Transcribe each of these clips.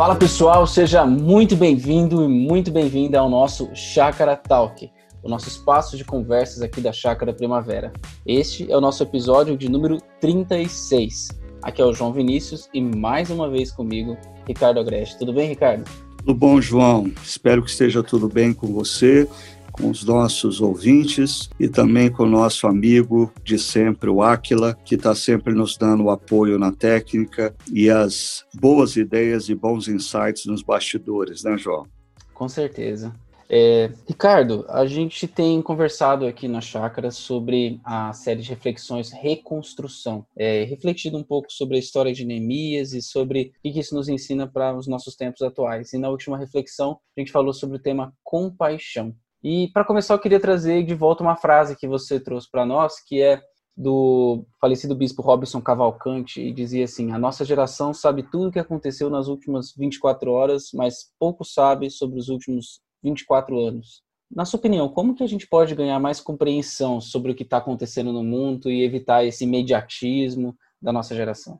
Fala pessoal, seja muito bem-vindo e muito bem-vinda ao nosso Chácara Talk, o nosso espaço de conversas aqui da Chácara Primavera. Este é o nosso episódio de número 36. Aqui é o João Vinícius e mais uma vez comigo, Ricardo Agreste. Tudo bem, Ricardo? Tudo bom, João. Espero que esteja tudo bem com você com os nossos ouvintes e também com o nosso amigo de sempre, o Áquila, que está sempre nos dando o apoio na técnica e as boas ideias e bons insights nos bastidores, né, João? Com certeza. É, Ricardo, a gente tem conversado aqui na Chácara sobre a série de reflexões Reconstrução, é, refletido um pouco sobre a história de Neemias e sobre o que isso nos ensina para os nossos tempos atuais. E na última reflexão, a gente falou sobre o tema compaixão. E para começar, eu queria trazer de volta uma frase que você trouxe para nós, que é do falecido bispo Robson Cavalcante, e dizia assim: A nossa geração sabe tudo o que aconteceu nas últimas 24 horas, mas pouco sabe sobre os últimos 24 anos. Na sua opinião, como que a gente pode ganhar mais compreensão sobre o que está acontecendo no mundo e evitar esse imediatismo da nossa geração?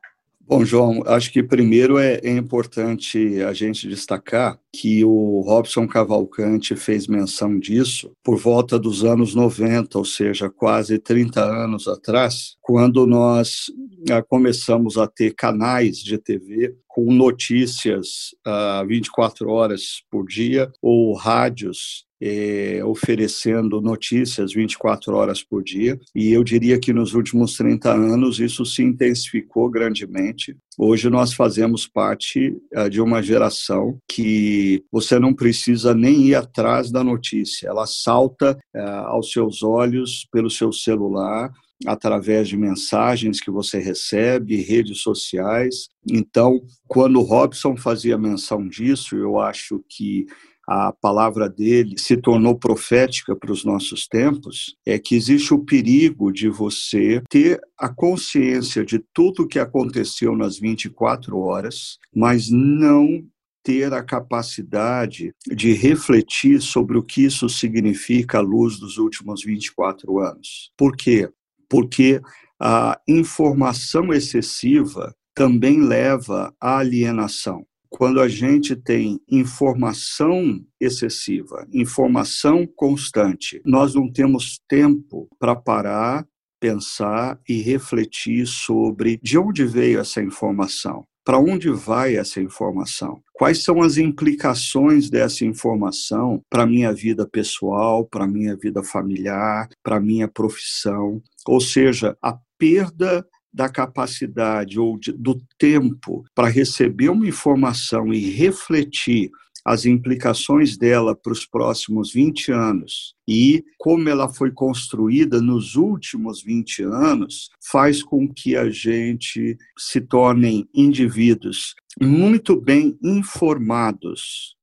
Bom, João, acho que primeiro é, é, importante a gente destacar que o Robson Cavalcante fez menção disso por volta dos anos 90, ou seja, quase 30 anos atrás, quando nós ah, começamos a ter canais de TV com notícias ah, 24 horas por dia ou rádios é, oferecendo notícias 24 horas por dia, e eu diria que nos últimos 30 anos isso se intensificou grandemente. Hoje nós fazemos parte é, de uma geração que você não precisa nem ir atrás da notícia, ela salta é, aos seus olhos pelo seu celular através de mensagens que você recebe, redes sociais. Então, quando Robson fazia menção disso, eu acho que a palavra dele se tornou profética para os nossos tempos, é que existe o perigo de você ter a consciência de tudo o que aconteceu nas 24 horas, mas não ter a capacidade de refletir sobre o que isso significa à luz dos últimos 24 anos. Por quê? Porque a informação excessiva também leva à alienação quando a gente tem informação excessiva, informação constante, nós não temos tempo para parar, pensar e refletir sobre de onde veio essa informação. Para onde vai essa informação? Quais são as implicações dessa informação para minha vida pessoal, para minha vida familiar, para minha profissão? Ou seja, a perda da capacidade ou de, do tempo para receber uma informação e refletir as implicações dela para os próximos 20 anos e como ela foi construída nos últimos 20 anos, faz com que a gente se tornem indivíduos muito bem informados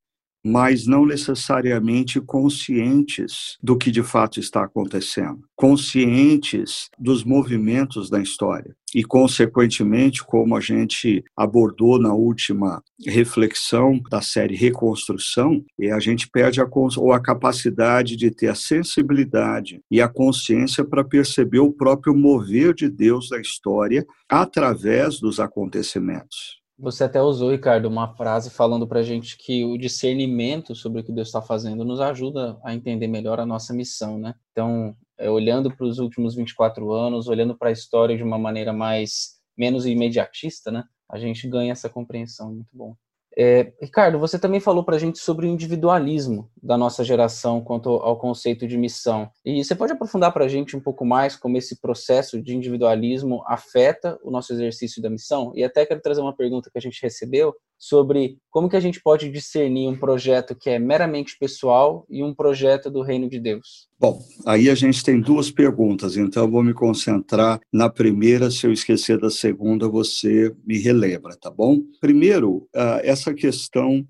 mas não necessariamente conscientes do que de fato está acontecendo, conscientes dos movimentos da história. E, consequentemente, como a gente abordou na última reflexão da série Reconstrução, é a gente perde a, ou a capacidade de ter a sensibilidade e a consciência para perceber o próprio mover de Deus na história através dos acontecimentos. Você até usou, Ricardo, uma frase falando para a gente que o discernimento sobre o que Deus está fazendo nos ajuda a entender melhor a nossa missão, né? Então, é, olhando para os últimos 24 anos, olhando para a história de uma maneira mais menos imediatista, né? A gente ganha essa compreensão, muito bom. É, Ricardo, você também falou para a gente sobre o individualismo da nossa geração quanto ao conceito de missão. E você pode aprofundar para a gente um pouco mais como esse processo de individualismo afeta o nosso exercício da missão? E até quero trazer uma pergunta que a gente recebeu sobre como que a gente pode discernir um projeto que é meramente pessoal e um projeto do reino de Deus. Bom, aí a gente tem duas perguntas, então eu vou me concentrar na primeira, se eu esquecer da segunda, você me relembra, tá bom? Primeiro, ah, essa questão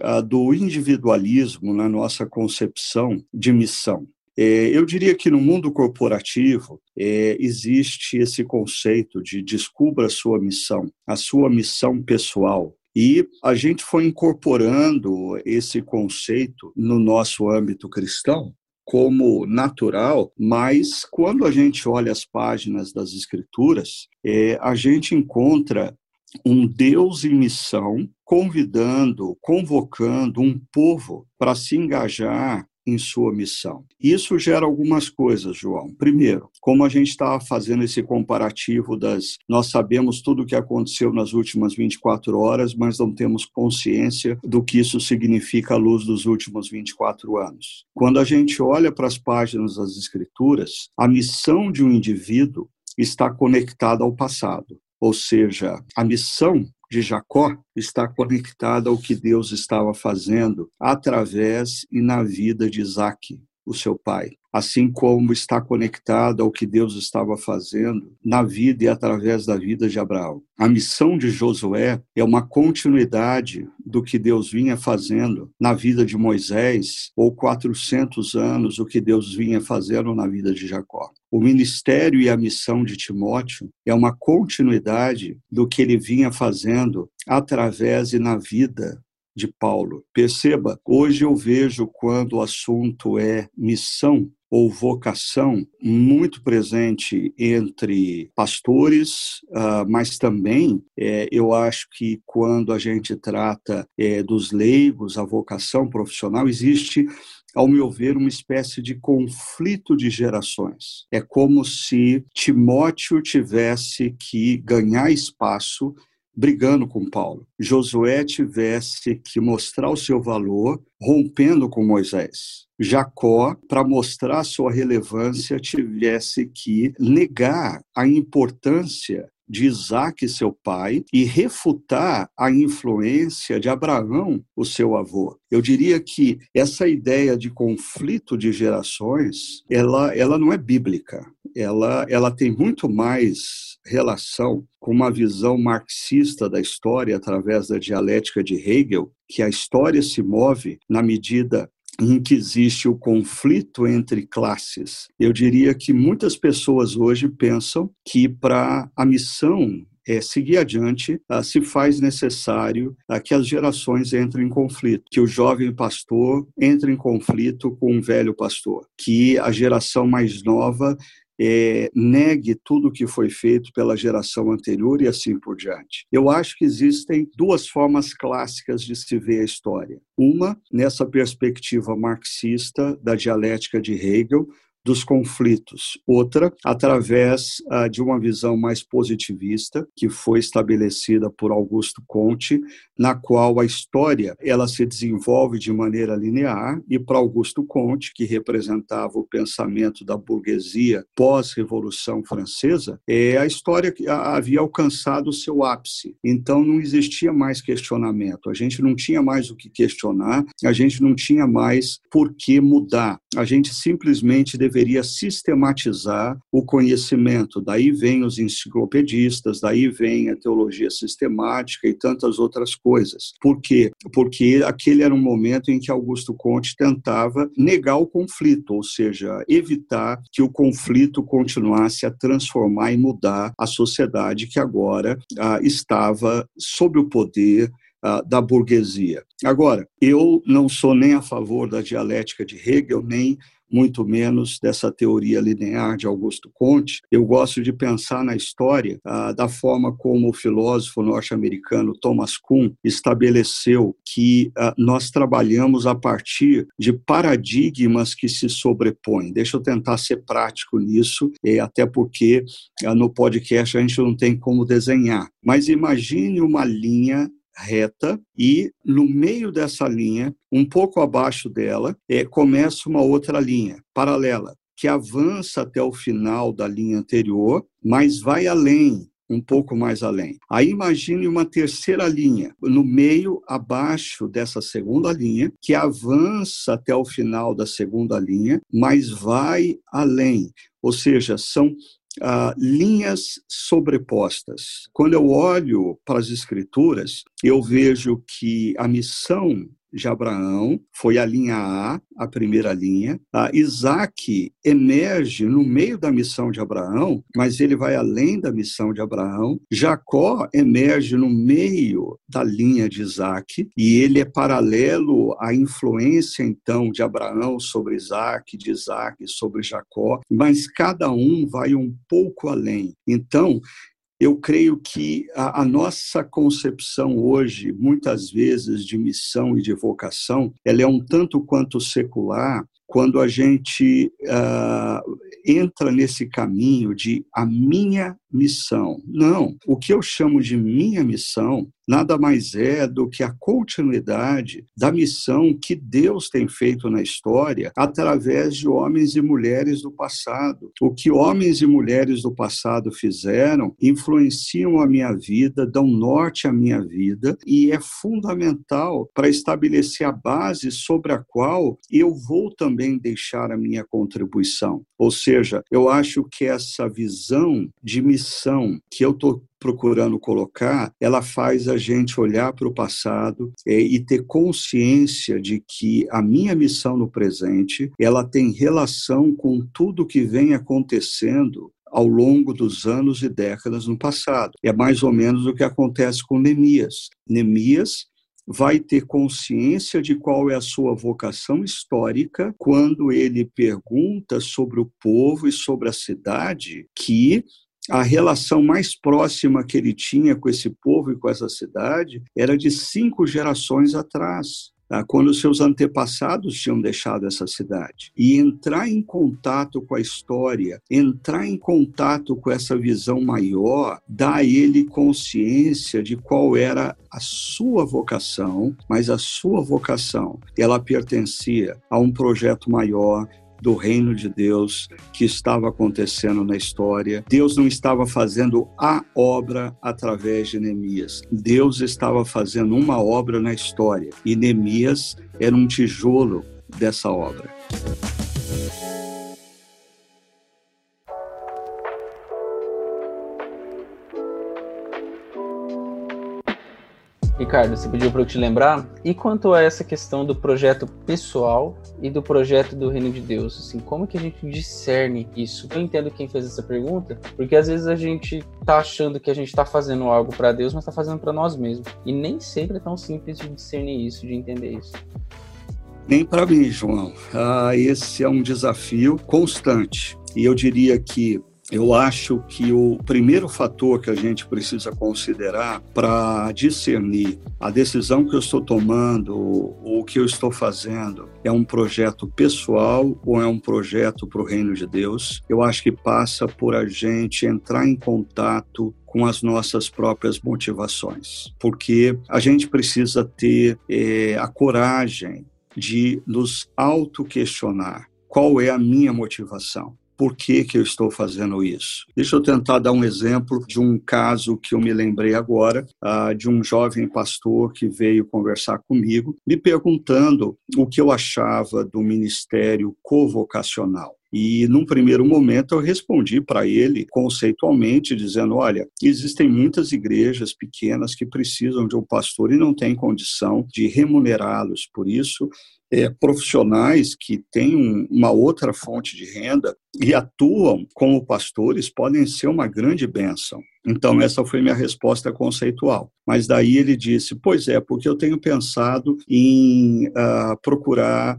ah, do individualismo na nossa concepção de missão. É, eu diria que no mundo corporativo é, existe esse conceito de descubra a sua missão, a sua missão pessoal, e a gente foi incorporando esse conceito no nosso âmbito cristão como natural, mas quando a gente olha as páginas das Escrituras, é, a gente encontra um Deus em missão, convidando, convocando um povo para se engajar em sua missão. Isso gera algumas coisas, João. Primeiro, como a gente estava fazendo esse comparativo das. Nós sabemos tudo o que aconteceu nas últimas 24 horas, mas não temos consciência do que isso significa à luz dos últimos 24 anos. Quando a gente olha para as páginas das Escrituras, a missão de um indivíduo está conectada ao passado. Ou seja, a missão de Jacó está conectada ao que Deus estava fazendo através e na vida de Isaac, o seu pai assim como está conectado ao que Deus estava fazendo na vida e através da vida de Abraão. A missão de Josué é uma continuidade do que Deus vinha fazendo na vida de Moisés, ou 400 anos o que Deus vinha fazendo na vida de Jacó. O ministério e a missão de Timóteo é uma continuidade do que ele vinha fazendo através e na vida de Paulo. Perceba, hoje eu vejo quando o assunto é missão, ou vocação muito presente entre pastores, uh, mas também é, eu acho que quando a gente trata é, dos leigos, a vocação profissional, existe ao meu ver, uma espécie de conflito de gerações. É como se Timóteo tivesse que ganhar espaço brigando com Paulo. Josué tivesse que mostrar o seu valor rompendo com Moisés. Jacó, para mostrar sua relevância, tivesse que negar a importância de Isaac, seu pai, e refutar a influência de Abraão, o seu avô. Eu diria que essa ideia de conflito de gerações, ela, ela não é bíblica. Ela, ela tem muito mais relação com uma visão marxista da história através da dialética de Hegel, que a história se move na medida em que existe o conflito entre classes. Eu diria que muitas pessoas hoje pensam que para a missão é, seguir adiante, ah, se faz necessário ah, que as gerações entrem em conflito, que o jovem pastor entre em conflito com o velho pastor, que a geração mais nova é, negue tudo o que foi feito pela geração anterior e assim por diante. Eu acho que existem duas formas clássicas de se ver a história. Uma, nessa perspectiva marxista da dialética de Hegel, dos conflitos. Outra, através ah, de uma visão mais positivista, que foi estabelecida por Augusto Conte, na qual a história ela se desenvolve de maneira linear, e para Augusto Conte, que representava o pensamento da burguesia pós-Revolução Francesa, é a história que havia alcançado o seu ápice. Então não existia mais questionamento, a gente não tinha mais o que questionar, a gente não tinha mais por que mudar. A gente simplesmente deveria sistematizar o conhecimento. Daí vem os enciclopedistas, daí vem a teologia sistemática e tantas outras coisas. Por quê? Porque aquele era um momento em que Augusto Conte tentava negar o conflito, ou seja, evitar que o conflito continuasse a transformar e mudar a sociedade que agora ah, estava sob o poder ah, da burguesia. Agora, eu não sou nem a favor da dialética de Hegel, nem muito menos dessa teoria linear de Augusto Conte. Eu gosto de pensar na história ah, da forma como o filósofo norte-americano Thomas Kuhn estabeleceu que ah, nós trabalhamos a partir de paradigmas que se sobrepõem. Deixa eu tentar ser prático nisso, até porque ah, no podcast a gente não tem como desenhar. Mas imagine uma linha reta e no meio dessa linha, um pouco abaixo dela, é, começa uma outra linha paralela que avança até o final da linha anterior, mas vai além, um pouco mais além. Aí imagine uma terceira linha, no meio, abaixo dessa segunda linha, que avança até o final da segunda linha, mas vai além. Ou seja, são linhas sobrepostas. Quando eu olho para as Escrituras, eu vejo que a missão de Abraão, foi a linha A, a primeira linha. A Isaac emerge no meio da missão de Abraão, mas ele vai além da missão de Abraão. Jacó emerge no meio da linha de Isaac e ele é paralelo à influência, então, de Abraão sobre Isaac, de Isaac sobre Jacó, mas cada um vai um pouco além. Então, eu creio que a, a, nossa concepção hoje, muitas vezes, de missão e de vocação, ela é um tanto quanto secular quando a gente uh, entra nesse caminho de a minha missão. Não, o que eu chamo de minha missão nada mais é do que a continuidade da missão que Deus tem feito na história através de homens e mulheres do passado. O que homens e mulheres do passado fizeram influenciam a minha vida, dão norte à minha vida e é fundamental para estabelecer a base sobre a qual eu vou também deixar a minha contribuição. Ou seja, eu acho que essa visão de missão que eu estou procurando colocar, ela faz a gente olhar para o passado é, e ter consciência de que a minha missão no presente, ela tem relação com tudo que vem acontecendo ao longo dos anos e décadas no passado. É mais ou menos o que acontece com Neemias. Neemias vai ter consciência de qual é a sua vocação histórica quando ele pergunta sobre o povo e sobre a cidade que a relação mais próxima que ele tinha com esse povo e com essa cidade era de cinco gerações atrás. Tá? Quando seus antepassados tinham deixado essa cidade. E entrar em contato com a história, entrar em contato com essa visão maior, dá a ele consciência de qual era a sua vocação, mas a sua vocação, ela pertencia a um projeto maior, do reino de Deus que estava acontecendo na história. Deus não estava fazendo a obra através de Neemias. Deus estava fazendo uma obra na história e Neemias era um tijolo dessa obra. Ricardo, você pediu para eu te lembrar. E quanto a essa questão do projeto pessoal e do projeto do Reino de Deus, assim, como que a gente discerne isso? Eu entendo quem fez essa pergunta, porque às vezes a gente tá achando que a gente está fazendo algo para Deus, mas está fazendo para nós mesmos. E nem sempre é tão simples de discernir isso, de entender isso. Nem para mim, João. Ah, esse é um desafio constante. E eu diria que eu acho que o primeiro fator que a gente precisa considerar para discernir a decisão que eu estou tomando ou o que eu estou fazendo é um projeto pessoal ou é um projeto para o reino de Deus, eu acho que passa por a gente entrar em contato com as nossas próprias motivações, porque a gente precisa ter é, a coragem de nos auto-questionar qual é a minha motivação por que, que eu estou fazendo isso? Deixa eu tentar dar um exemplo de um caso que eu me lembrei agora, uh, de um jovem pastor que veio conversar comigo, me perguntando o que eu achava do ministério covocacional. E num primeiro momento eu respondi para ele conceitualmente, dizendo: olha, existem muitas igrejas pequenas que precisam de um pastor e não têm condição de remunerá-los por isso é, profissionais que têm uma outra fonte de renda e atuam como pastores podem ser uma grande bênção. Então, essa foi minha resposta conceitual. Mas daí ele disse: Pois é, porque eu tenho pensado em uh, procurar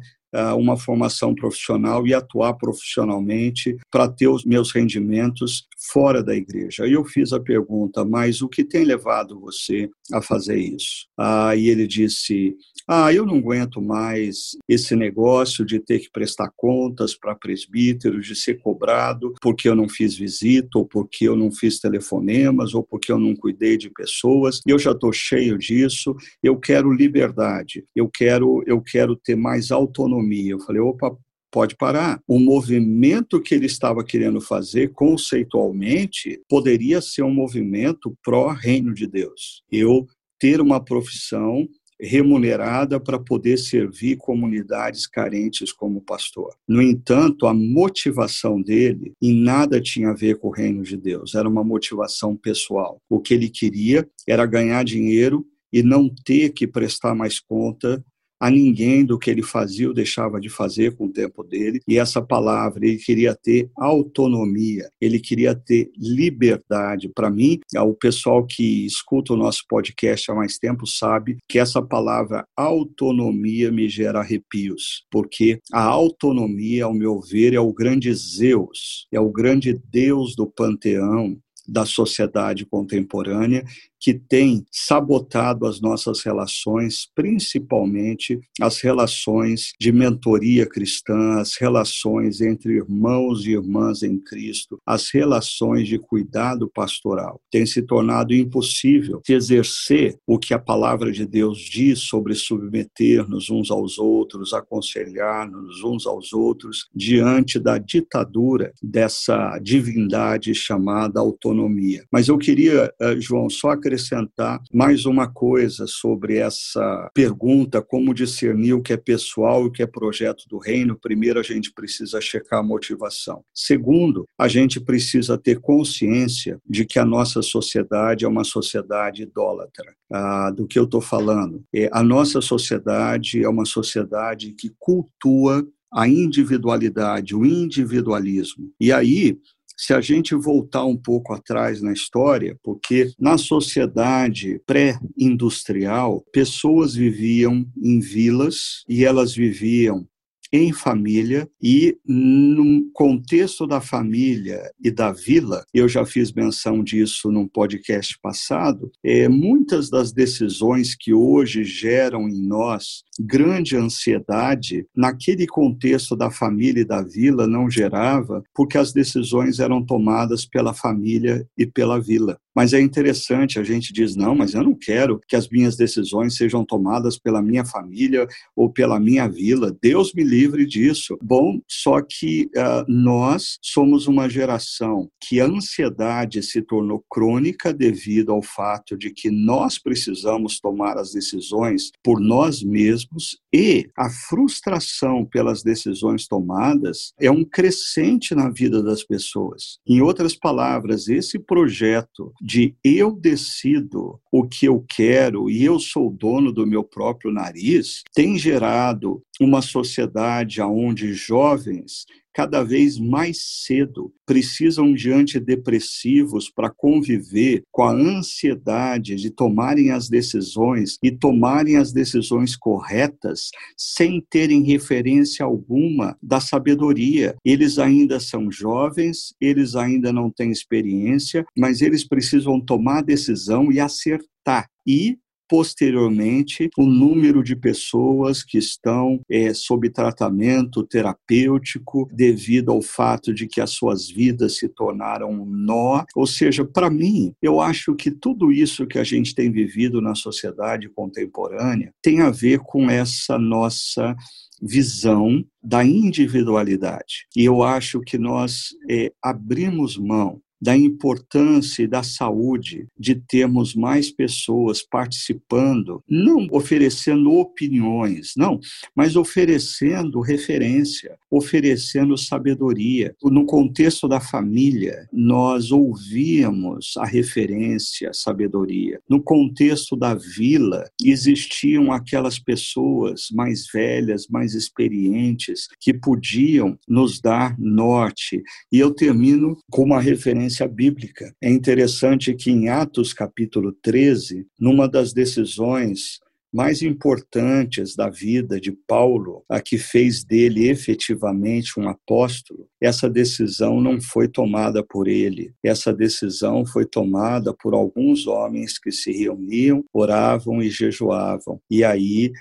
uma formação profissional e atuar profissionalmente para ter os meus rendimentos fora da igreja. Aí eu fiz a pergunta, mas o que tem levado você a fazer isso? Aí ele disse: Ah, eu não aguento mais esse negócio de ter que prestar contas para presbíteros, de ser cobrado porque eu não fiz visita, ou porque eu não fiz telefonemas, ou porque eu não cuidei de pessoas. Eu já estou cheio disso. Eu quero liberdade. Eu quero, eu quero ter mais autonomia. Eu falei, opa, pode parar. O movimento que ele estava querendo fazer, conceitualmente, poderia ser um movimento pró-reino de Deus. Eu ter uma profissão remunerada para poder servir comunidades carentes como pastor. No entanto, a motivação dele em nada tinha a ver com o reino de Deus, era uma motivação pessoal. O que ele queria era ganhar dinheiro e não ter que prestar mais conta a ninguém do que ele fazia ou deixava de fazer com o tempo dele. E essa palavra, ele queria ter autonomia, ele queria ter liberdade. Para mim, o pessoal que escuta o nosso podcast há mais tempo sabe que essa palavra autonomia me gera arrepios, porque a autonomia, ao meu ver, é o grande Zeus, é o grande Deus do panteão da sociedade contemporânea que tem sabotado as nossas relações, principalmente as relações de mentoria cristã, as relações entre irmãos e irmãs em Cristo, as relações de cuidado pastoral. Tem se tornado impossível exercer o que a palavra de Deus diz sobre submeter-nos uns aos outros, aconselhar-nos uns aos outros, diante da ditadura dessa divindade chamada autonomia. Mas eu queria, eh, João, só acrescentar acrescentar mais uma coisa sobre essa pergunta: como discernir o que é pessoal e o que é projeto do reino. Primeiro, a gente precisa checar a motivação. Segundo, a gente precisa ter consciência de que a nossa sociedade é uma sociedade idólatra. Ah, do que eu estou falando? É, a nossa sociedade é uma sociedade que cultua a individualidade, o individualismo. E aí, se a gente voltar um pouco atrás na história, porque na sociedade pré-industrial, pessoas viviam em vilas e elas viviam em família e no contexto da família e da vila, eu já fiz menção disso num podcast passado, é, muitas das decisões que hoje geram em nós grande ansiedade, naquele contexto da família e da vila não gerava, porque as decisões eram tomadas pela família e pela vila. Mas é interessante, a gente diz, não, mas eu não quero que as minhas decisões sejam tomadas pela minha família ou pela minha vila. Deus me livre disso. Bom, só que uh, nós somos uma geração que a ansiedade se tornou crônica devido ao fato de que nós precisamos tomar as decisões por nós mesmos e a frustração pelas decisões tomadas é um crescente na vida das pessoas. Em outras palavras, esse projeto de eu decido o que eu quero e eu sou dono do meu próprio nariz, tem gerado uma sociedade onde jovens cada vez mais cedo precisam de antidepressivos para conviver com a ansiedade de tomarem as decisões e tomarem as decisões corretas sem terem referência alguma da sabedoria. Eles ainda são jovens, eles ainda não têm experiência, mas eles precisam tomar decisão e acertar. E posteriormente o número de pessoas que estão é, sob tratamento terapêutico devido ao fato de que as suas vidas se tornaram um nó. Ou seja, para mim, eu acho que tudo isso que a gente tem vivido na sociedade contemporânea tem a ver com essa nossa visão da individualidade. E eu acho que nós é, abrimos mão da importância e da saúde de termos mais pessoas participando, não oferecendo opiniões, não, mas oferecendo referência, oferecendo sabedoria. No contexto da família, nós ouvíamos a referência, a sabedoria. No contexto da vila, existiam aquelas pessoas mais velhas, mais experientes, que podiam nos dar norte. E eu termino com uma referência referência bíblica. É interessante que em Atos capítulo 13, numa das decisões mais importantes da vida de Paulo, a que fez dele efetivamente um apóstolo, essa decisão não foi tomada por ele. Essa decisão foi tomada por alguns homens que se reuniam, oravam e jejuavam. E aí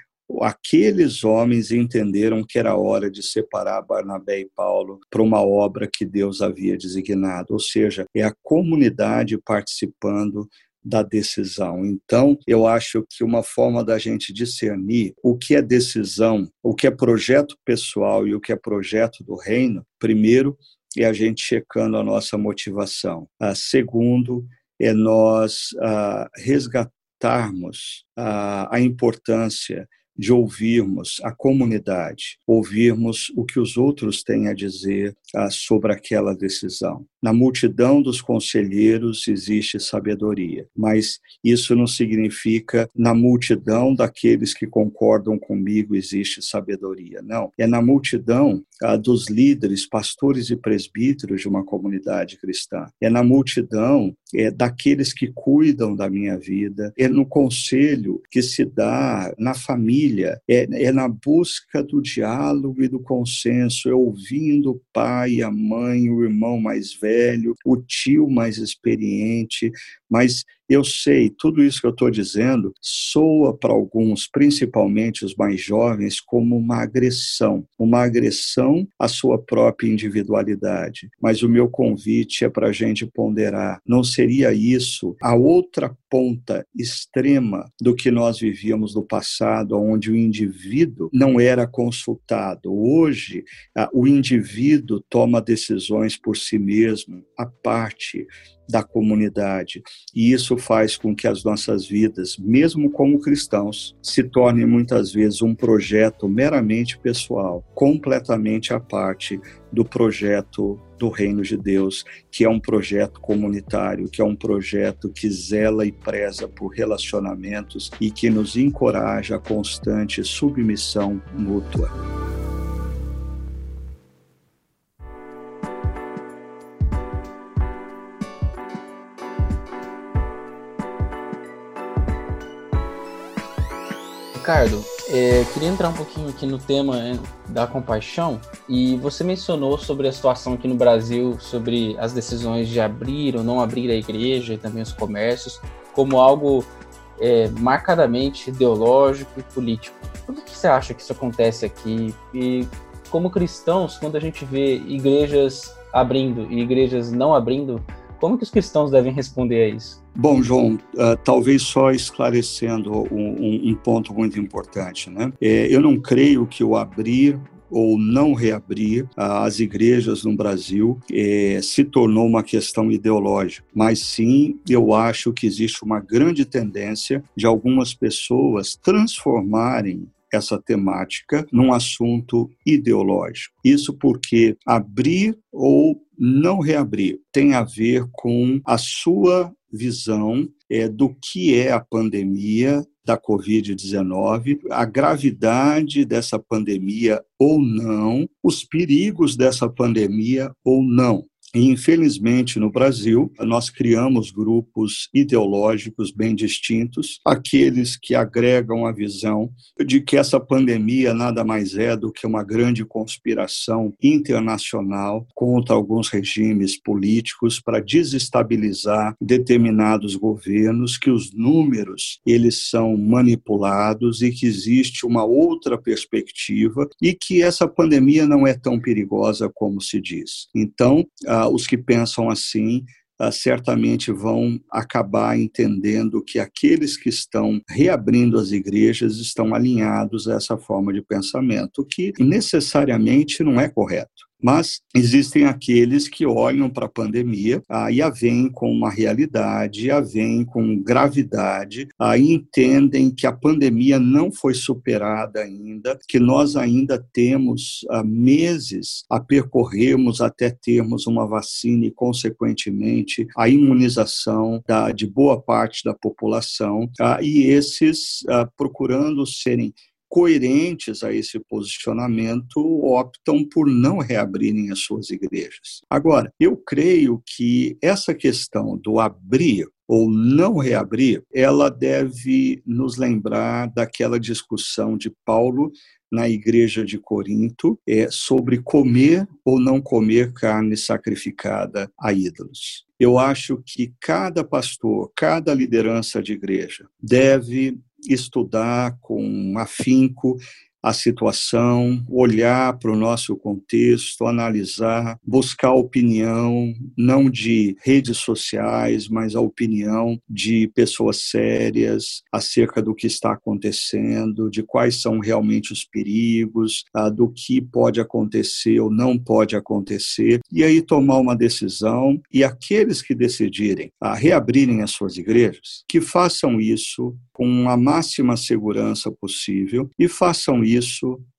aqueles homens entenderam que era hora de separar Barnabé e Paulo para uma obra que Deus havia designado, ou seja, é a comunidade participando da decisão. Então, eu acho que uma forma da gente discernir o que é decisão, o que é projeto pessoal e o que é projeto do reino, primeiro é a gente checando a nossa motivação. Ah, segundo, é nós ah, resgatarmos ah, a importância de ouvirmos a comunidade, ouvirmos o que os outros têm a dizer ah, sobre aquela decisão. Na multidão dos conselheiros existe sabedoria, mas isso não significa na multidão daqueles que concordam comigo existe sabedoria. Não, é na multidão ah, dos líderes, pastores e presbíteros de uma comunidade cristã. É na multidão é, daqueles que cuidam da minha vida. É no conselho que se dá na família. É, é na busca do diálogo e do consenso. É ouvindo o pai pai, a mãe, o irmão mais velho, o tio mais experiente, mas eu sei, tudo isso que eu estou dizendo soa para alguns, principalmente os mais jovens, como uma agressão, uma agressão à sua própria individualidade. Mas o meu convite é para a gente ponderar: não seria isso a outra ponta extrema do que nós vivíamos no passado, onde o indivíduo não era consultado? Hoje, o indivíduo toma decisões por si mesmo, a parte da comunidade. E isso faz com que as nossas vidas, mesmo como cristãos, se tornem muitas vezes um projeto meramente pessoal, completamente à parte do projeto do Reino de Deus, que é um projeto comunitário, que é um projeto que zela e preza por relacionamentos e que nos encoraja a constante submissão mútua. Ricardo, é, queria entrar um pouquinho aqui no tema né, da compaixão e você mencionou sobre a situação aqui no Brasil, sobre as decisões de abrir ou não abrir a igreja e também os comércios, como algo é, marcadamente ideológico e político. Por que, que você acha que isso acontece aqui? E como cristãos, quando a gente vê igrejas abrindo e igrejas não abrindo, como que os cristãos devem responder a isso? Bom, João, uh, talvez só esclarecendo um, um, ponto muito importante, né? É, eu não creio que o abrir ou não reabrir as igrejas no Brasil é, se tornou uma questão ideológica, mas sim eu acho que existe uma grande tendência de algumas pessoas transformarem essa temática num assunto ideológico. Isso porque abrir ou não reabrir tem a ver com a sua visão é, do que é a pandemia da Covid-19, a gravidade dessa pandemia ou não, os perigos dessa pandemia ou não. Infelizmente, no Brasil, nós criamos grupos ideológicos bem distintos, aqueles que agregam a visão de que essa pandemia nada mais é do que uma grande conspiração internacional contra alguns regimes políticos para desestabilizar determinados governos, que os números eles são manipulados e que existe uma outra perspectiva e que essa pandemia não é tão perigosa como se diz. Então, os que pensam assim Uh, certamente vão acabar entendendo que aqueles que estão reabrindo as igrejas estão alinhados a essa forma de pensamento, que necessariamente não é correto. Mas existem aqueles que olham para a pandemia ah, e a veem com uma realidade, a veem com gravidade, ah, e entendem que a pandemia não foi superada ainda, que nós ainda temos ah, meses a percorrermos até termos uma vacina e, consequentemente, a imunização da, de boa parte da população, ah, e esses ah, procurando serem coerentes a esse posicionamento optam por não reabrirem as suas igrejas. Agora, eu creio que essa questão do abrir ou não reabrir, ela deve nos lembrar daquela discussão de Paulo na igreja de Corinto é, sobre comer ou não comer carne sacrificada a ídolos. Eu acho que cada pastor, cada liderança de igreja deve estudar com afinco a situação, olhar para o nosso contexto, analisar, buscar opinião, não de redes sociais, mas a opinião de pessoas sérias acerca do que está acontecendo, de quais são realmente os perigos, ah, do que pode acontecer ou não pode acontecer, e aí tomar uma decisão. E aqueles que decidirem a reabrirem as suas igrejas, que façam isso com a máxima segurança possível e façam isso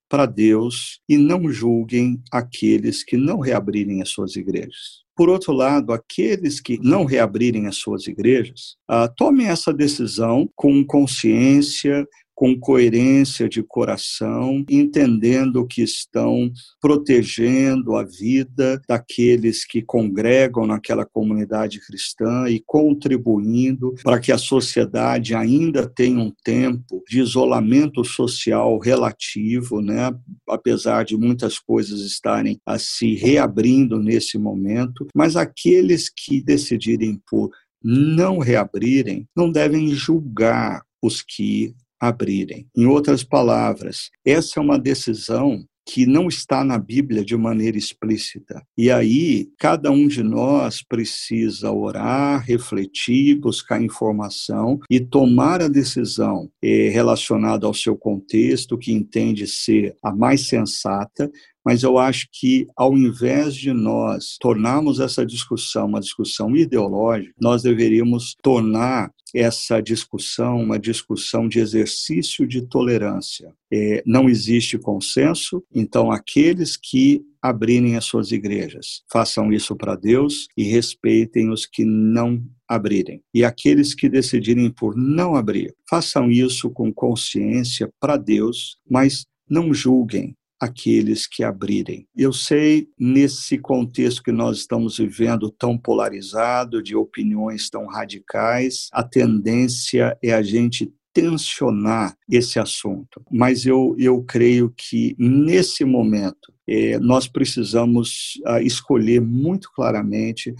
para Deus e não julguem aqueles que não reabrirem as suas igrejas. Por outro lado, aqueles que não reabrirem as suas igrejas, ah, tomem essa decisão com consciência, com coerência de coração, entendendo que estão protegendo a vida daqueles que congregam naquela comunidade cristã e contribuindo para que a sociedade ainda tenha um tempo de isolamento social relativo, né? apesar de muitas coisas estarem a se reabrindo nesse momento, mas aqueles que decidirem por não reabrirem não devem julgar os que abrirem. Em outras palavras, essa é uma decisão que não está na Bíblia de maneira explícita. E aí, cada um de nós precisa orar, refletir, buscar informação e tomar a decisão eh, relacionada ao seu contexto, que entende ser a mais sensata, mas eu acho que, ao invés de nós tornarmos essa discussão uma discussão ideológica, nós deveríamos tornar essa discussão uma discussão de exercício de tolerância. É, não existe consenso, então aqueles que abrirem as suas igrejas, façam isso para Deus e respeitem os que não abrirem. E aqueles que decidirem por não abrir, façam isso com consciência para Deus, mas não julguem, aqueles que abrirem. Eu sei, nesse contexto que nós estamos vivendo tão polarizado, de opiniões tão radicais, a tendência é a gente tensionar esse assunto. Mas eu, eu creio que, nesse momento, é, nós precisamos ah, escolher muito claramente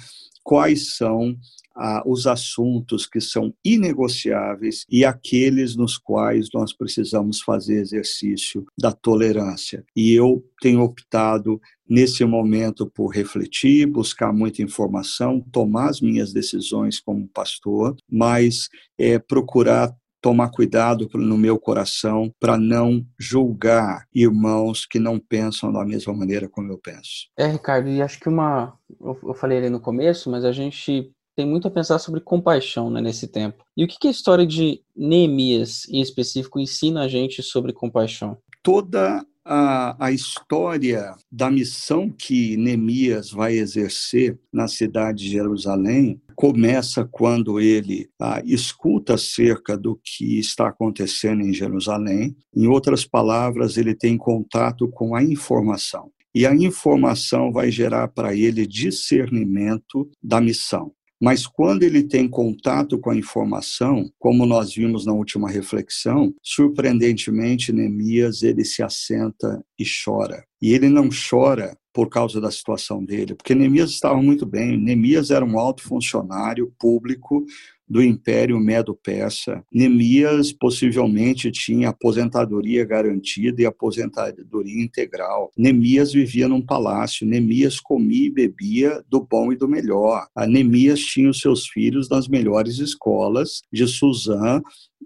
quais são ah, os assuntos que são inegociáveis e aqueles nos quais nós precisamos fazer exercício da tolerância. E eu tenho optado nesse momento por refletir, buscar muita informação, tomar as minhas decisões como pastor, mas é, procurar tomar cuidado no meu coração para não julgar irmãos que não pensam da mesma maneira como eu penso. É, Ricardo, e acho que uma. Eu falei ali no começo, mas a gente tem muito a pensar sobre compaixão né, nesse tempo. E o que, que a história de Neemias, em específico, ensina a gente sobre compaixão? Toda a, a, história da missão que Neemias vai exercer na cidade de Jerusalém começa quando ele ah, escuta acerca do que está acontecendo em Jerusalém. Em outras palavras, ele tem contato com a informação. E a informação vai gerar para ele discernimento da missão. Mas quando ele tem contato com a informação, como nós vimos na última reflexão, surpreendentemente Neemias ele se assenta e chora. E ele não chora por causa da situação dele, porque Neemias estava muito bem. Neemias era um alto funcionário público do Império Medo-Persa. Neemias possivelmente tinha aposentadoria garantida e aposentadoria integral. Neemias vivia num palácio. Neemias comia e bebia do bom e do melhor. A Neemias tinha os seus filhos nas melhores escolas de Suzã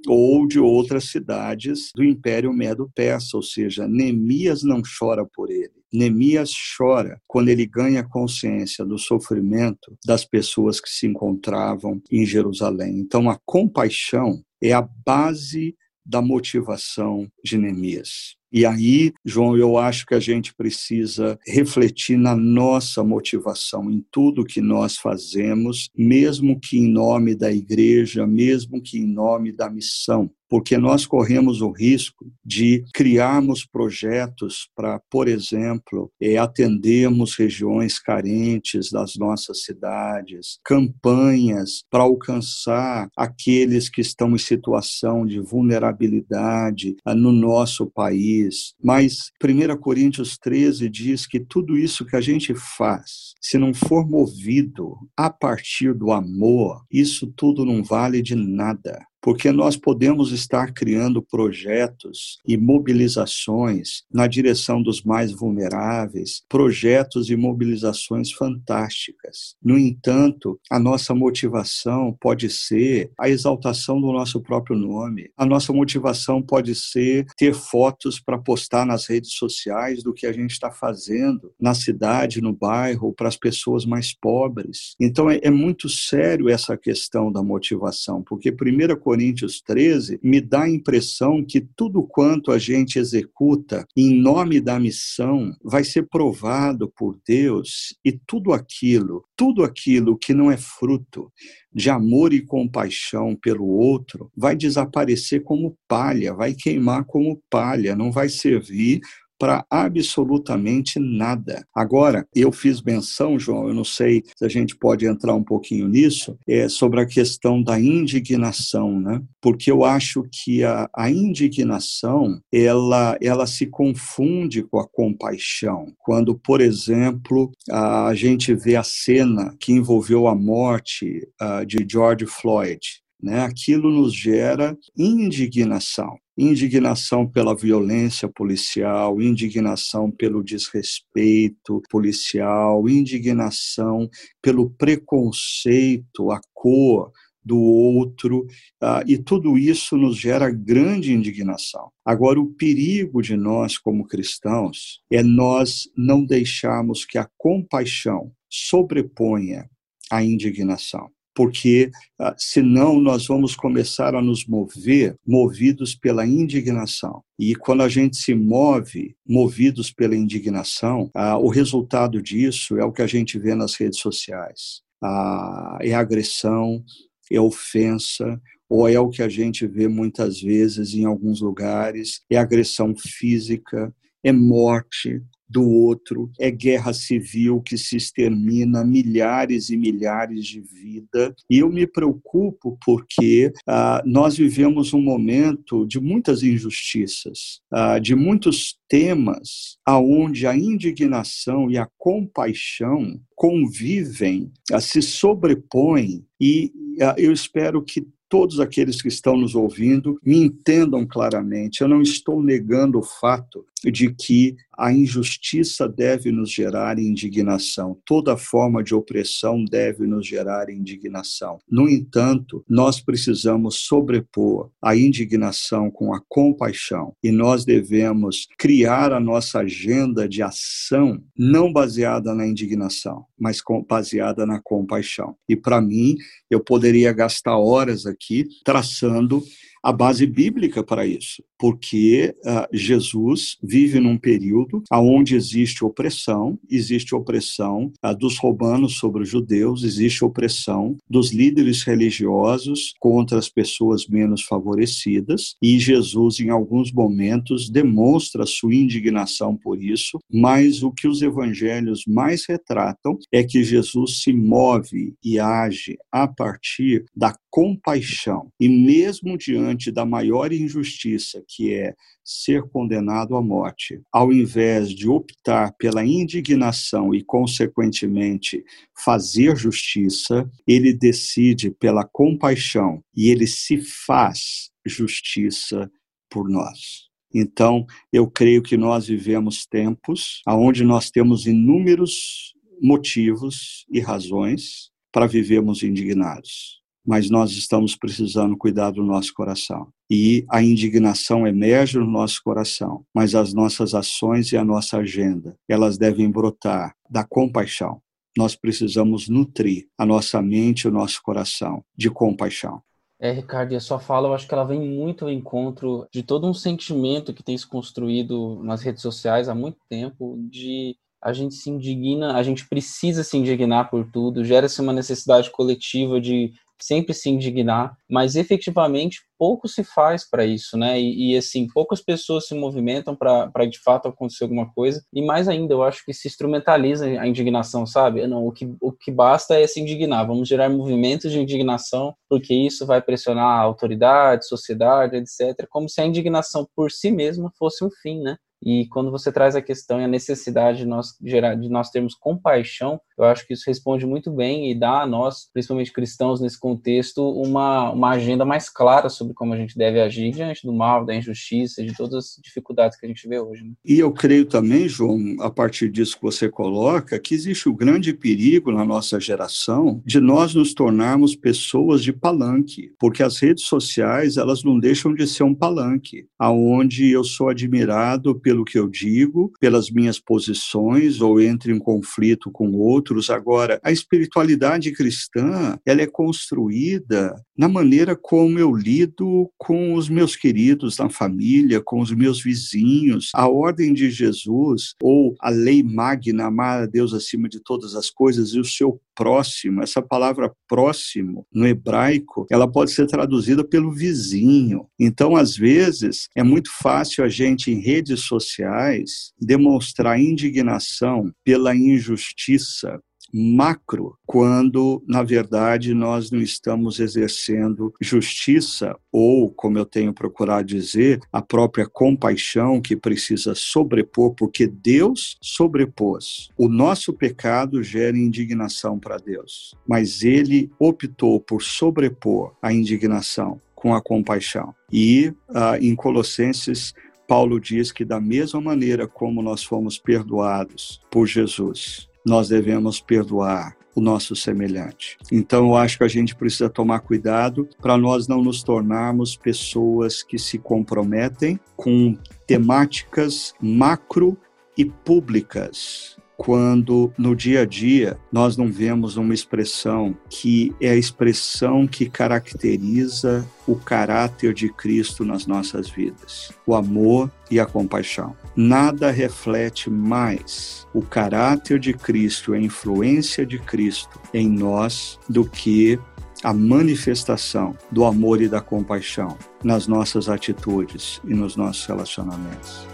ou de outras cidades do Império Medo-Persa, ou seja, Neemias não chora por ele. Neemias chora quando ele ganha consciência do sofrimento das pessoas que se encontravam em Jerusalém. Então, a compaixão é a base da motivação de Neemias. E aí, João, eu acho que a gente precisa refletir na nossa motivação, em tudo que nós fazemos, mesmo que em nome da igreja, mesmo que em nome da missão porque nós corremos o risco de criarmos projetos para, por exemplo, é, atendermos regiões carentes das nossas cidades, campanhas para alcançar aqueles que estão em situação de vulnerabilidade ah, no nosso país. Mas 1 Coríntios 13 diz que tudo isso que a gente faz, se não for movido a partir do amor, isso tudo não vale de nada porque nós podemos estar criando projetos e mobilizações na direção dos mais vulneráveis, projetos e mobilizações fantásticas. No entanto, a nossa motivação pode ser a exaltação do nosso próprio nome. A nossa motivação pode ser ter fotos para postar nas redes sociais do que a gente está fazendo na cidade, no bairro, para as pessoas mais pobres. Então é, é muito sério essa questão da motivação, porque primeira Coríntios 13 me dá a impressão que tudo quanto a gente executa em nome da missão vai ser provado por Deus e tudo aquilo, tudo aquilo que não é fruto de amor e compaixão pelo outro vai desaparecer como palha, vai queimar como palha, não vai servir para absolutamente nada. Agora, eu fiz menção, João, eu não sei se a gente pode entrar um pouquinho nisso, é sobre a questão da indignação, né? Porque eu acho que a, a indignação, ela, ela se confunde com a compaixão. Quando, por exemplo, a gente vê a cena que envolveu a morte uh, de George Floyd, né? Aquilo nos gera indignação indignação pela violência policial, indignação pelo desrespeito policial, indignação pelo preconceito, a cor do outro, uh, e tudo isso nos gera grande indignação. Agora, o perigo de nós, como cristãos, é nós não deixarmos que a compaixão sobreponha a indignação porque ah, senão nós vamos começar a nos mover movidos pela indignação. E quando a gente se move movidos pela indignação, ah, o resultado disso é o que a gente vê nas redes sociais. Ah, é agressão, é ofensa, ou é o que a gente vê muitas vezes em alguns lugares, é agressão física, é morte, do outro, é guerra civil que se extermina milhares e milhares de vidas. E eu me preocupo porque ah, nós vivemos um momento de muitas injustiças, ah, de muitos temas aonde a indignação e a compaixão convivem, ah, se sobrepõem e ah, eu espero que todos aqueles que estão nos ouvindo me entendam claramente. Eu não estou negando o fato de que a injustiça deve nos gerar indignação, toda forma de opressão deve nos gerar indignação. No entanto, nós precisamos sobrepor a indignação com a compaixão e nós devemos criar a nossa agenda de ação não baseada na indignação, mas baseada na compaixão. E para mim, eu poderia gastar horas aqui traçando a base bíblica para isso, porque uh, Jesus vive num período onde existe opressão, existe opressão uh, dos romanos sobre os judeus, existe opressão dos líderes religiosos contra as pessoas menos favorecidas, e Jesus, em alguns momentos, demonstra sua indignação por isso, mas o que os evangelhos mais retratam é que Jesus se move e age a partir da compaixão, e mesmo diante diante da maior injustiça, que é ser condenado à morte, ao invés de optar pela indignação e, consequentemente, fazer justiça, ele decide pela compaixão e ele se faz justiça por nós. Então, eu creio que nós vivemos tempos onde nós temos inúmeros motivos e razões para vivermos indignados mas nós estamos precisando cuidar do nosso coração. E a indignação emerge no nosso coração, mas as nossas ações e a nossa agenda, elas devem brotar da compaixão. Nós precisamos nutrir a nossa mente e o nosso coração de compaixão. É, Ricardo, e a sua fala, eu acho que ela vem muito ao encontro de todo um sentimento que tem se construído nas redes sociais há muito tempo de a gente se indigna, a gente precisa se indignar por tudo, gera-se uma necessidade coletiva de sempre se indignar, mas efetivamente pouco se faz para isso, né? E, e, assim, poucas pessoas se movimentam para de fato acontecer alguma coisa. E mais ainda, eu acho que se instrumentaliza a indignação, sabe? Não, o que, o que basta é se indignar. Vamos gerar movimentos de indignação, porque isso vai pressionar a autoridade, sociedade, etc. Como se a indignação por si mesma fosse um fim, né? E quando você traz a questão e a necessidade de nós, gerar, de nós termos compaixão, eu acho que isso responde muito bem e dá a nós, principalmente cristãos nesse contexto, uma, uma agenda mais clara sobre como a gente deve agir diante do mal, da injustiça, de todas as dificuldades que a gente vê hoje. Né? E eu creio também, João, a partir disso que você coloca, que existe o grande perigo na nossa geração de nós nos tornarmos pessoas de palanque, porque as redes sociais, elas não deixam de ser um palanque, aonde eu sou admirado pelo que eu digo, pelas minhas posições, ou entro em conflito com outro, outros. Agora, a espiritualidade cristã, ela é construída na maneira como eu lido com os meus queridos na família, com os meus vizinhos. A ordem de Jesus, ou a lei magna, amar a Deus acima de todas as coisas e o seu próximo, essa palavra próximo no hebraico, ela pode ser traduzida pelo vizinho. Então, às vezes, é muito fácil a gente em redes sociais demonstrar indignação pela injustiça, macro, quando, na verdade, nós não estamos exercendo justiça ou, como eu tenho procurado dizer, a própria compaixão que precisa sobrepor, porque Deus sobrepôs. O nosso pecado gera indignação para Deus, mas ele optou por sobrepor a indignação com a compaixão. E ah, em Colossenses, Paulo diz que, da mesma maneira como nós fomos perdoados por Jesus, nós devemos perdoar o nosso semelhante. Então, eu acho que a gente precisa tomar cuidado para nós não nos tornarmos pessoas que se comprometem com temáticas macro e públicas quando no dia a dia nós não vemos uma expressão que é a expressão que caracteriza o caráter de Cristo nas nossas vidas, o amor e a compaixão. Nada reflete mais o caráter de Cristo, a influência de Cristo em nós do que a manifestação do amor e da compaixão nas nossas atitudes e nos nossos relacionamentos.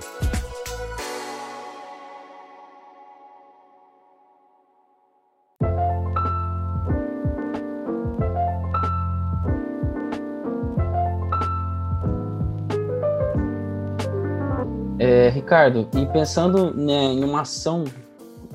Ricardo, e pensando né, em uma ação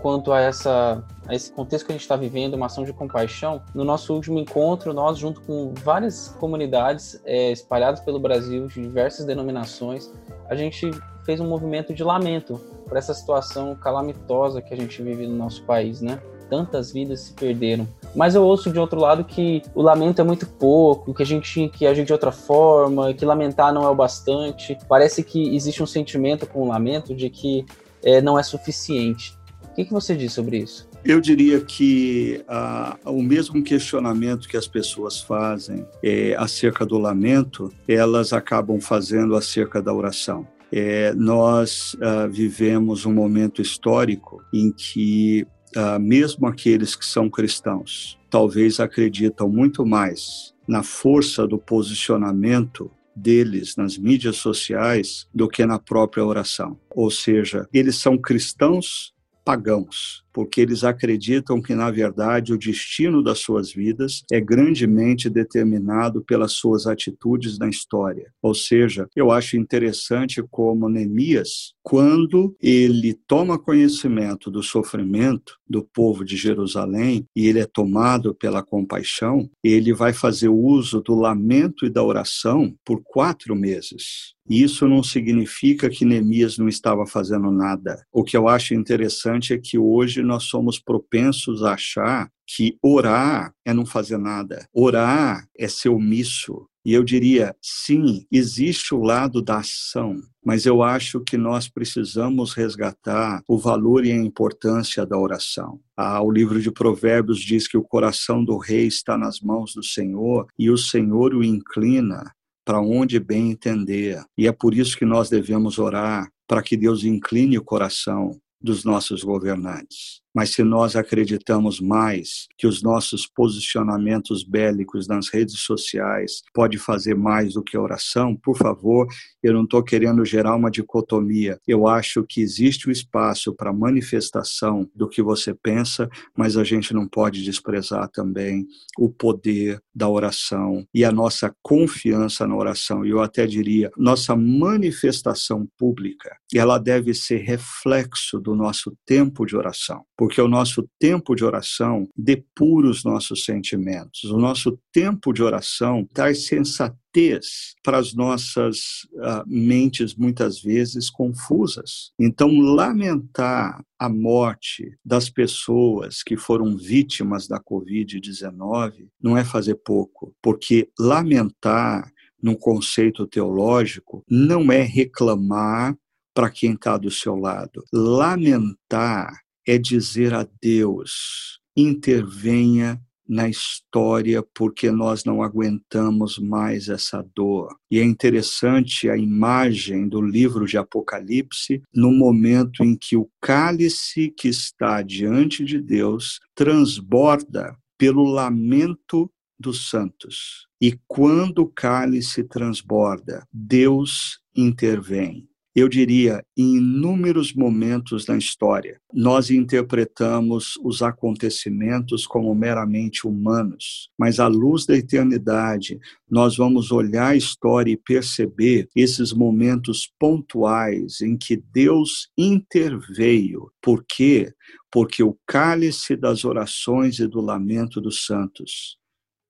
quanto a, essa, a esse contexto que a gente está vivendo, uma ação de compaixão, no nosso último encontro, nós, junto com várias comunidades é, espalhadas pelo Brasil, de diversas denominações, a gente fez um movimento de lamento por essa situação calamitosa que a gente vive no nosso país, né? tantas vidas se perderam. Mas eu ouço de outro lado que o lamento é muito pouco, que a gente tinha que agir de outra forma, que lamentar não é o bastante. Parece que existe um sentimento com o lamento de que é, não é suficiente. O que, que você diz sobre isso? Eu diria que ah, o mesmo questionamento que as pessoas fazem é, acerca do lamento, elas acabam fazendo acerca da oração. É, nós ah, vivemos um momento histórico em que uh, mesmo aqueles que são cristãos, talvez acreditam muito mais na força do posicionamento deles nas mídias sociais do que na própria oração. Ou seja, eles são cristãos pagãos, porque eles acreditam que, na verdade, o destino das suas vidas é grandemente determinado pelas suas atitudes na história. Ou seja, eu acho interessante como Neemias, quando ele toma conhecimento do sofrimento do povo de Jerusalém e ele é tomado pela compaixão, ele vai fazer uso do lamento e da oração por quatro meses. Isso não significa que Neemias não estava fazendo nada. O que eu acho interessante é que hoje hoje nós somos propensos a achar que orar é não fazer nada, orar é ser omisso. E eu diria, sim, existe o lado da ação, mas eu acho que nós precisamos resgatar o valor e a importância da oração. Ah, o livro de Provérbios diz que o coração do rei está nas mãos do Senhor e o Senhor o inclina para onde bem entender. E é por isso que nós devemos orar, para que Deus incline o coração dos nossos governantes. Mas se nós acreditamos mais que os nossos posicionamentos bélicos nas redes sociais pode fazer mais do que oração, por favor, eu não estou querendo gerar uma dicotomia. Eu acho que existe o um espaço para manifestação do que você pensa, mas a gente não pode desprezar também o poder da oração e a nossa confiança na oração. E eu até diria, nossa manifestação pública, ela deve ser reflexo do nosso tempo de oração porque o nosso tempo de oração depura os nossos sentimentos. O nosso tempo de oração traz sensatez para as nossas uh, mentes, muitas vezes confusas. Então, lamentar a morte das pessoas que foram vítimas da Covid-19 não é fazer pouco, porque lamentar num conceito teológico não é reclamar para quem está do seu lado. Lamentar é dizer a Deus: intervenha na história porque nós não aguentamos mais essa dor. E é interessante a imagem do livro de Apocalipse no momento em que o cálice que está diante de Deus transborda pelo lamento dos santos. E quando o cálice transborda, Deus intervém eu diria, em inúmeros momentos na história, nós interpretamos os acontecimentos como meramente humanos, mas à luz da eternidade, nós vamos olhar a história e perceber esses momentos pontuais em que Deus interveio. Por quê? Porque o cálice das orações e do lamento dos santos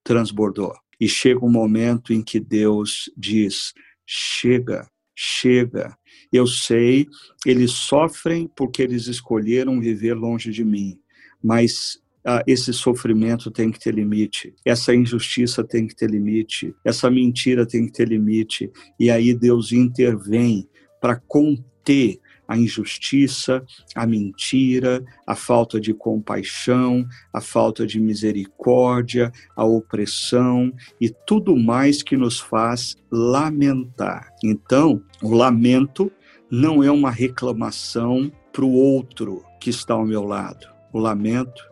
transbordou. E chega um momento em que Deus diz: chega, chega. Eu sei, eles sofrem porque eles escolheram viver longe de mim, mas ah, esse sofrimento tem que ter limite, essa injustiça tem que ter limite, essa mentira tem que ter limite. E aí Deus intervém para conter a injustiça, a mentira, a falta de compaixão, a falta de misericórdia, a opressão e tudo mais que nos faz lamentar. Então, o lamento não é uma reclamação para o outro que está ao meu lado. O lamento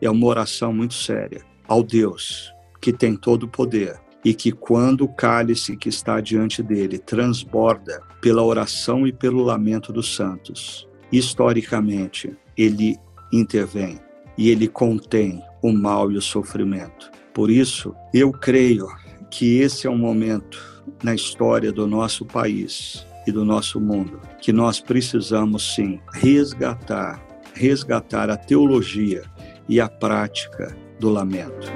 é uma oração muito séria ao Deus que tem todo o poder e que quando o cálice que está diante dele transborda pela oração e pelo lamento dos santos, historicamente ele intervém e ele contém o mal e o sofrimento. Por isso, eu creio que esse é um momento na história do nosso país e do nosso mundo que nós precisamos sim resgatar, resgatar a teologia e a prática do lamento.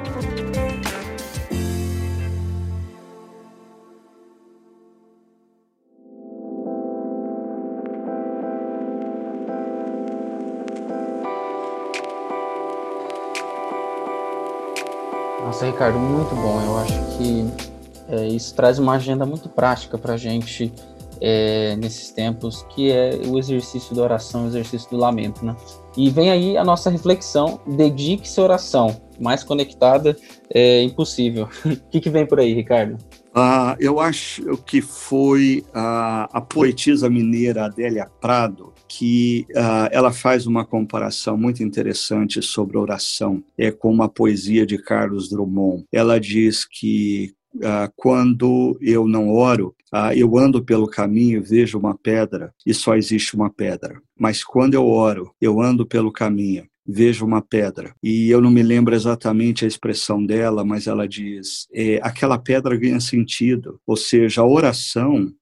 Nossa, Ricardo, muito bom. Eu acho que é, isso traz uma agenda muito prática para a gente é, nesses tempos, que é o exercício da oração, o exercício do lamento, né? E vem aí a nossa reflexão: dedique-se à oração. Mais conectada é impossível. o que, que vem por aí, Ricardo? Ah, eu acho que foi a, poetisa mineira Adélia Prado que uh, ela faz uma comparação muito interessante sobre oração é com uma poesia de Carlos Drummond. Ela diz que uh, quando eu não oro, eu ando pelo caminho e vejo uma pedra e só existe uma pedra. Mas quando eu oro, eu ando pelo caminho vejo uma pedra. E eu não me lembro exatamente a expressão dela, mas ela diz: é, aquela pedra ganha sentido. Ou seja, a oração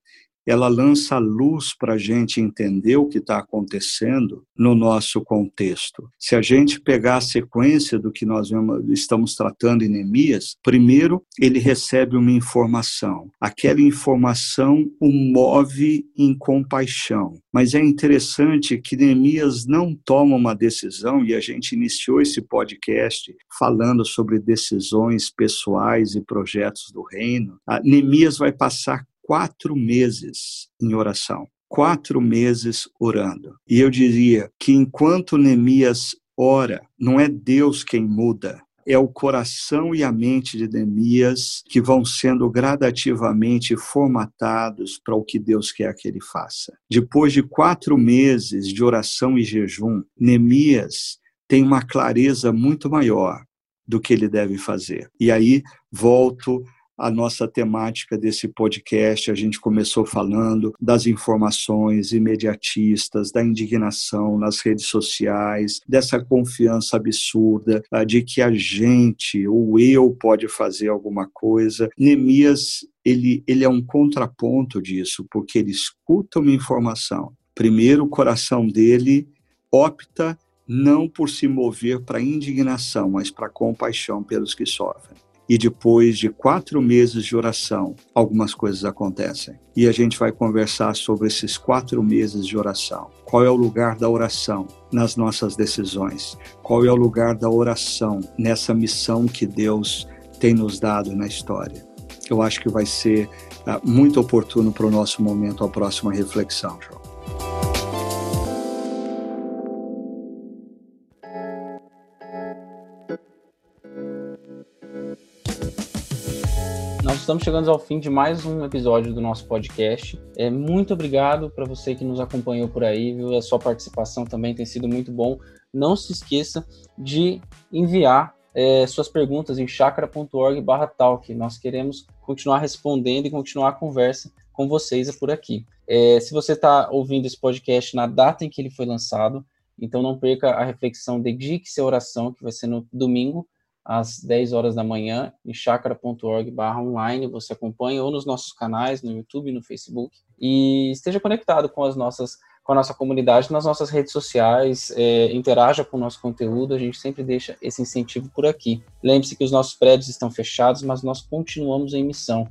ela lança luz para a gente entender o que está acontecendo no nosso contexto. Se a gente pegar a sequência do que nós estamos tratando em Neemias, primeiro ele recebe uma informação. Aquela informação o move em compaixão. Mas é interessante que Neemias não toma uma decisão, e a gente iniciou esse podcast falando sobre decisões pessoais e projetos do reino. A Neemias vai passar quatro meses em oração, quatro meses orando. E eu diria que enquanto Neemias ora, não é Deus quem muda, é o coração e a mente de Neemias que vão sendo gradativamente formatados para o que Deus quer que ele faça. Depois de quatro meses de oração e jejum, Neemias tem uma clareza muito maior do que ele deve fazer. E aí volto a nossa temática desse podcast. A gente começou falando das informações imediatistas, da indignação nas redes sociais, dessa confiança absurda ah, de que a gente, o eu, pode fazer alguma coisa. Neemias, ele, ele é um contraponto disso, porque ele escuta uma informação. Primeiro, o coração dele opta não por se mover para indignação, mas para compaixão pelos que sofrem e depois de quatro meses de oração, algumas coisas acontecem. E a gente vai conversar sobre esses quatro meses de oração. Qual é o lugar da oração nas nossas decisões? Qual é o lugar da oração nessa missão que Deus tem nos dado na história? Eu acho que vai ser uh, muito oportuno para o nosso momento, a próxima reflexão, João. Estamos chegando ao fim de mais um episódio do nosso podcast. É, muito obrigado para você que nos acompanhou por aí, viu? A sua participação também tem sido muito bom. Não se esqueça de enviar é, suas perguntas em chakra.org/talk. Nós queremos continuar respondendo e continuar a conversa com vocês por aqui. É, se você está ouvindo esse podcast na data em que ele foi lançado, então não perca a reflexão Dedique-se à Oração, que vai ser no domingo, às 10 horas da manhã, em chakra.org online, você acompanha, ou nos nossos canais, no YouTube no Facebook, e esteja conectado com as nossas com a nossa comunidade nas nossas redes sociais, é, interaja com o nosso conteúdo, a gente sempre deixa esse incentivo por aqui. Lembre-se que os nossos prédios estão fechados, mas nós continuamos em missão.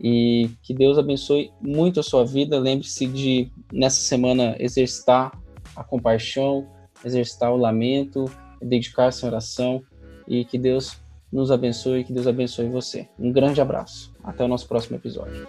E que Deus abençoe muito a sua vida. Lembre-se de, nessa semana, exercitar a compaixão, exercitar o lamento, dedicar-se à oração e que Deus nos abençoe e que Deus abençoe você. Um grande abraço. Até o nosso próximo episódio.